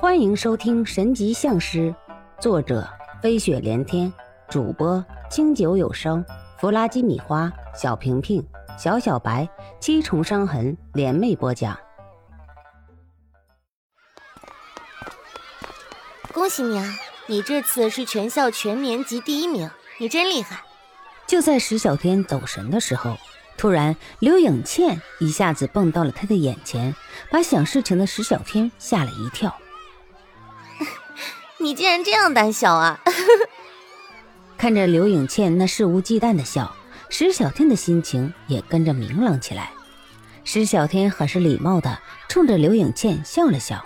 欢迎收听《神级相师》，作者飞雪连天，主播清酒有声，弗拉基米花，小平平，小小白，七重伤痕联袂播讲。恭喜你啊！你这次是全校全年级第一名，你真厉害！就在石小天走神的时候。突然，刘颖倩一下子蹦到了他的眼前，把想事情的石小天吓了一跳。你竟然这样胆小啊！看着刘颖倩那肆无忌惮的笑，石小天的心情也跟着明朗起来。石小天很是礼貌的冲着刘颖倩笑了笑：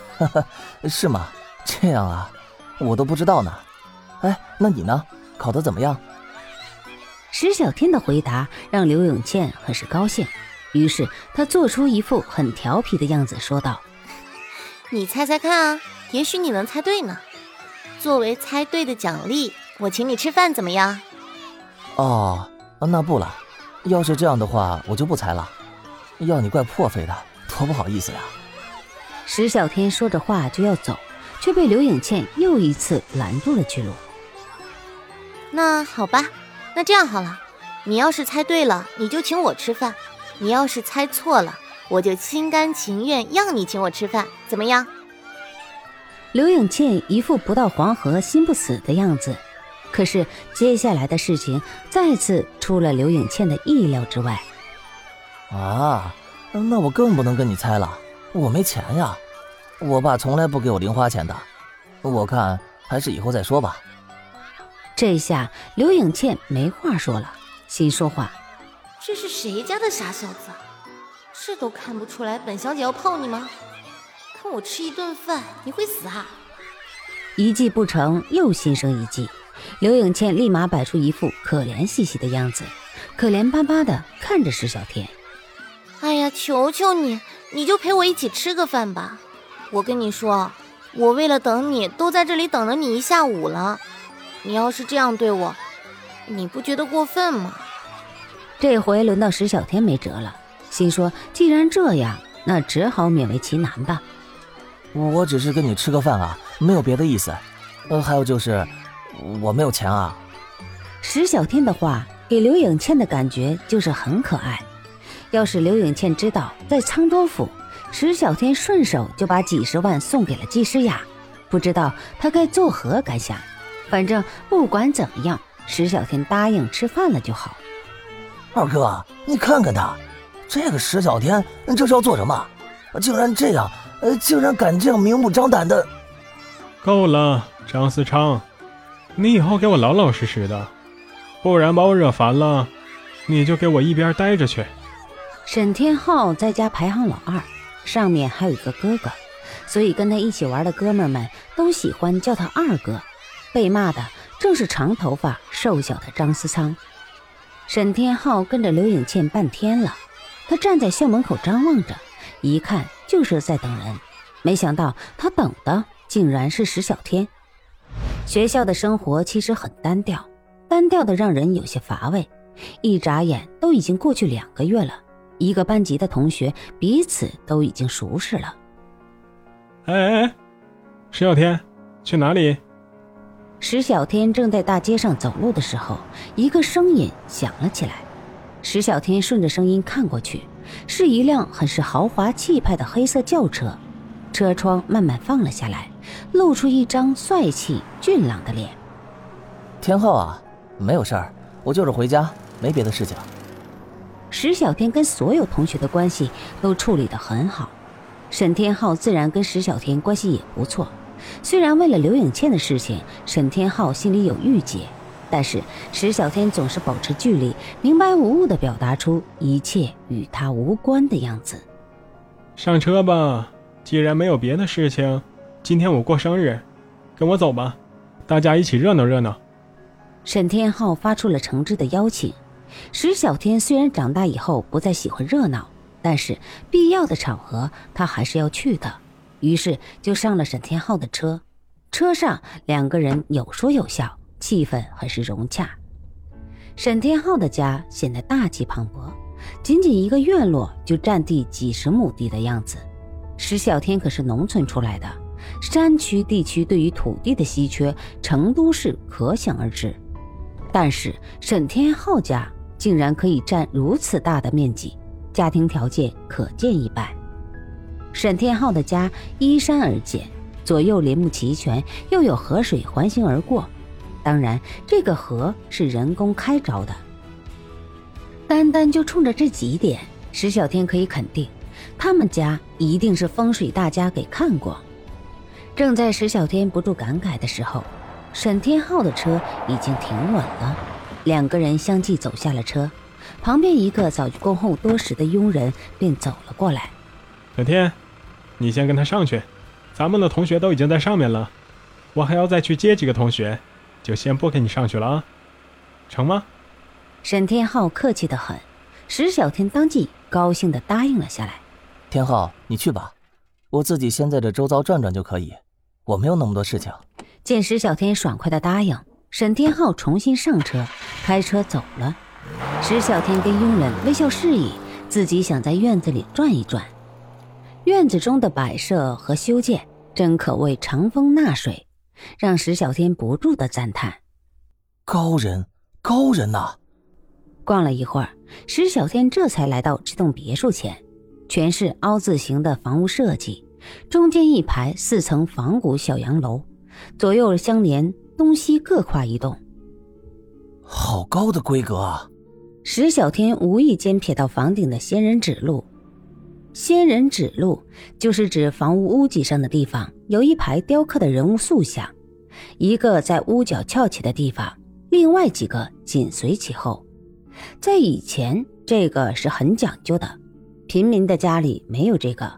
“是吗？这样啊，我都不知道呢。哎，那你呢？考得怎么样？”石小天的回答让刘永倩很是高兴，于是他做出一副很调皮的样子，说道：“你猜猜看啊，也许你能猜对呢。作为猜对的奖励，我请你吃饭，怎么样？”“哦，那不了。要是这样的话，我就不猜了。要你怪破费的，多不好意思呀。”石小天说着话就要走，却被刘影倩又一次拦住了去路。“那好吧。”那这样好了，你要是猜对了，你就请我吃饭；你要是猜错了，我就心甘情愿让你请我吃饭，怎么样？刘颖倩一副不到黄河心不死的样子，可是接下来的事情再次出了刘颖倩的意料之外。啊，那我更不能跟你猜了，我没钱呀，我爸从来不给我零花钱的，我看还是以后再说吧。这下刘颖倩没话说了，心说话：“这是谁家的傻小子？这都看不出来本小姐要泡你吗？跟我吃一顿饭你会死啊！”一计不成，又心生一计，刘颖倩立马摆出一副可怜兮兮的样子，可怜巴巴的看着石小天：“哎呀，求求你，你就陪我一起吃个饭吧！我跟你说，我为了等你，都在这里等了你一下午了。”你要是这样对我，你不觉得过分吗？这回轮到石小天没辙了，心说既然这样，那只好勉为其难吧。我只是跟你吃个饭啊，没有别的意思。呃，还有就是我没有钱啊。石小天的话给刘颖倩的感觉就是很可爱。要是刘颖倩知道在沧州府，石小天顺手就把几十万送给了季诗雅，不知道她该作何感想。反正不管怎么样，石小天答应吃饭了就好。二哥，你看看他，这个石小天这是要做什么？竟然这样，呃，竟然敢这样明目张胆的！够了，张思昌，你以后给我老老实实的，不然把我惹烦了，你就给我一边待着去。沈天浩在家排行老二，上面还有一个哥哥，所以跟他一起玩的哥们们都喜欢叫他二哥。被骂的正是长头发、瘦小的张思昌。沈天浩跟着刘颖倩半天了，他站在校门口张望着，一看就是在等人。没想到他等的竟然是石小天。学校的生活其实很单调，单调的让人有些乏味。一眨眼都已经过去两个月了，一个班级的同学彼此都已经熟识了。哎哎哎，石小天，去哪里？石小天正在大街上走路的时候，一个声音响了起来。石小天顺着声音看过去，是一辆很是豪华气派的黑色轿车，车窗慢慢放了下来，露出一张帅气俊朗的脸。天浩啊，没有事儿，我就是回家，没别的事情。石小天跟所有同学的关系都处理得很好，沈天浩自然跟石小天关系也不错。虽然为了刘颖倩的事情，沈天浩心里有郁结，但是石小天总是保持距离，明白无误的表达出一切与他无关的样子。上车吧，既然没有别的事情，今天我过生日，跟我走吧，大家一起热闹热闹。沈天浩发出了诚挚的邀请。石小天虽然长大以后不再喜欢热闹，但是必要的场合他还是要去的。于是就上了沈天浩的车，车上两个人有说有笑，气氛很是融洽。沈天浩的家显得大气磅礴，仅仅一个院落就占地几十亩地的样子。石小天可是农村出来的，山区地区对于土地的稀缺，成都市可想而知。但是沈天浩家竟然可以占如此大的面积，家庭条件可见一斑。沈天浩的家依山而建，左右林木齐全，又有河水环形而过。当然，这个河是人工开凿的。单单就冲着这几点，石小天可以肯定，他们家一定是风水大家给看过。正在石小天不住感慨的时候，沈天浩的车已经停稳了，两个人相继走下了车，旁边一个早就恭候多时的佣人便走了过来。小天，你先跟他上去，咱们的同学都已经在上面了，我还要再去接几个同学，就先不跟你上去了啊，成吗？沈天浩客气的很，石小天当即高兴的答应了下来。天浩，你去吧，我自己先在这周遭转转就可以，我没有那么多事情。见石小天爽快的答应，沈天浩重新上车，开车走了。石小天跟佣人微笑示意，自己想在院子里转一转。院子中的摆设和修建真可谓长风纳水，让石小天不住的赞叹：高人，高人呐！逛了一会儿，石小天这才来到这栋别墅前，全是凹字形的房屋设计，中间一排四层仿古小洋楼，左右相连，东西各跨一栋。好高的规格啊！石小天无意间瞥到房顶的仙人指路，仙人指路就是指房屋屋脊上的地方有一排雕刻的人物塑像，一个在屋角翘起的地方，另外几个紧随其后。在以前，这个是很讲究的，平民的家里没有这个，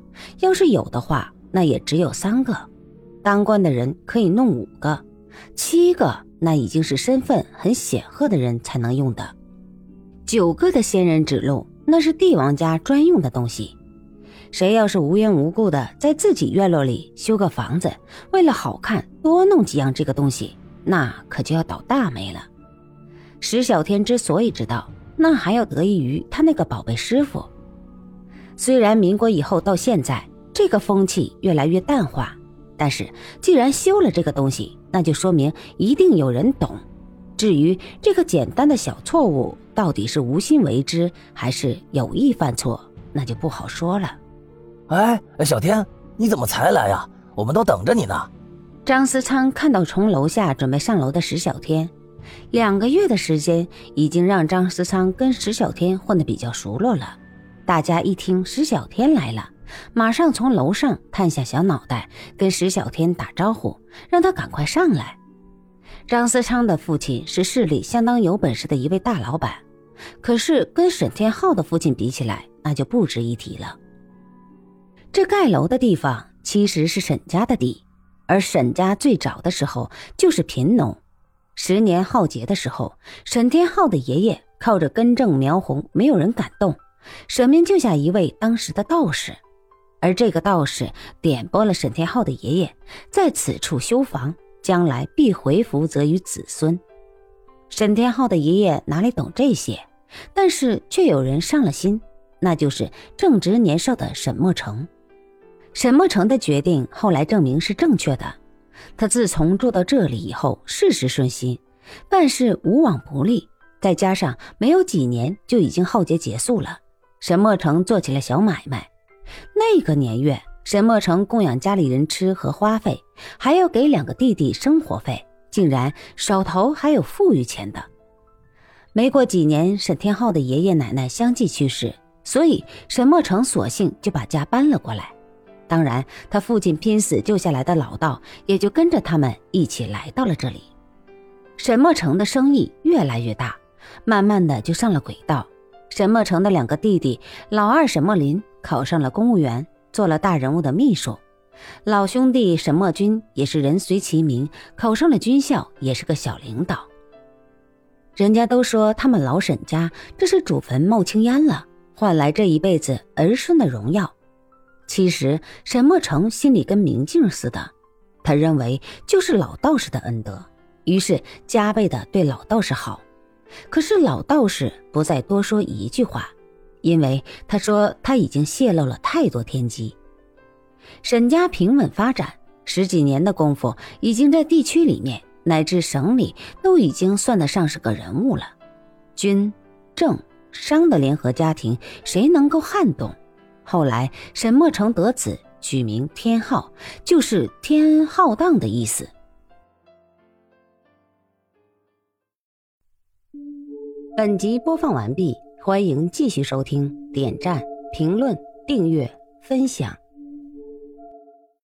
要是有的话，那也只有三个，当官的人可以弄五个，七个那已经是身份很显赫的人才能用的，九个的仙人指路那是帝王家专用的东西，谁要是无缘无故的在自己院落里修个房子，为了好看多弄几样这个东西，那可就要倒大霉了。石小天之所以知道，那还要得益于他那个宝贝师傅。虽然民国以后到现在，这个风气越来越淡化，但是既然修了这个东西，那就说明一定有人懂。至于这个简单的小错误到底是无心为之，还是有意犯错，那就不好说了。哎，小天，你怎么才来呀？我们都等着你呢。张思昌看到从楼下准备上楼的石小天。两个月的时间已经让张思仓跟石小天混得比较熟络了。大家一听石小天来了，马上从楼上探下小脑袋，跟石小天打招呼，让他赶快上来。张思昌的父亲是市里相当有本事的一位大老板，可是跟沈天浩的父亲比起来，那就不值一提了。这盖楼的地方其实是沈家的地，而沈家最早的时候就是贫农。十年浩劫的时候，沈天浩的爷爷靠着根正苗红，没有人敢动。沈明救下一位当时的道士，而这个道士点拨了沈天浩的爷爷在此处修房，将来必回福泽于子孙。沈天浩的爷爷哪里懂这些？但是却有人上了心，那就是正值年少的沈墨成。沈墨成的决定后来证明是正确的。他自从住到这里以后，事事顺心，办事无往不利。再加上没有几年就已经浩劫结束了，沈墨成做起了小买卖。那个年月，沈墨成供养家里人吃和花费，还要给两个弟弟生活费，竟然手头还有富裕钱的。没过几年，沈天浩的爷爷奶奶相继去世，所以沈墨成索性就把家搬了过来。当然，他父亲拼死救下来的老道也就跟着他们一起来到了这里。沈墨成的生意越来越大，慢慢的就上了轨道。沈墨成的两个弟弟，老二沈墨林考上了公务员，做了大人物的秘书；老兄弟沈墨军也是人随其名，考上了军校，也是个小领导。人家都说他们老沈家这是祖坟冒青烟了，换来这一辈子儿孙的荣耀。其实沈墨成心里跟明镜似的，他认为就是老道士的恩德，于是加倍的对老道士好。可是老道士不再多说一句话，因为他说他已经泄露了太多天机。沈家平稳发展，十几年的功夫，已经在地区里面乃至省里都已经算得上是个人物了。军、政、商的联合家庭，谁能够撼动？后来沈墨成得子，取名天浩，就是天浩荡的意思。本集播放完毕，欢迎继续收听，点赞、评论、订阅、分享。